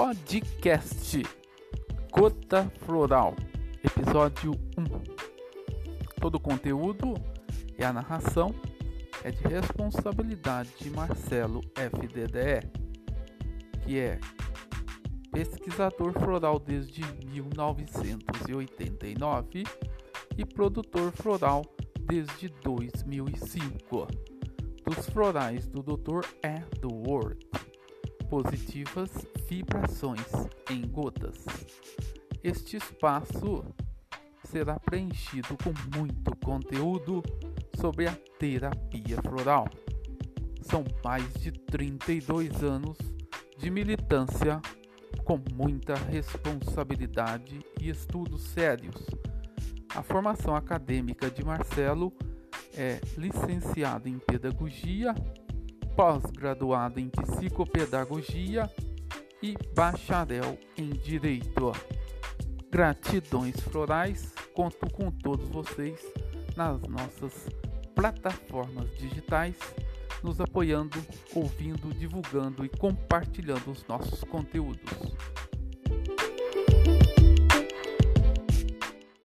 Podcast Gota Floral, episódio 1. Todo o conteúdo e a narração é de responsabilidade de Marcelo FDDE, que é pesquisador floral desde 1989 e produtor floral desde 2005. Dos florais do Dr. Edward positivas vibrações em gotas. Este espaço será preenchido com muito conteúdo sobre a terapia floral. São mais de 32 anos de militância com muita responsabilidade e estudos sérios. A formação acadêmica de Marcelo é licenciado em pedagogia pós-graduado em psicopedagogia e bacharel em direito. Gratidões florais, conto com todos vocês nas nossas plataformas digitais, nos apoiando, ouvindo, divulgando e compartilhando os nossos conteúdos.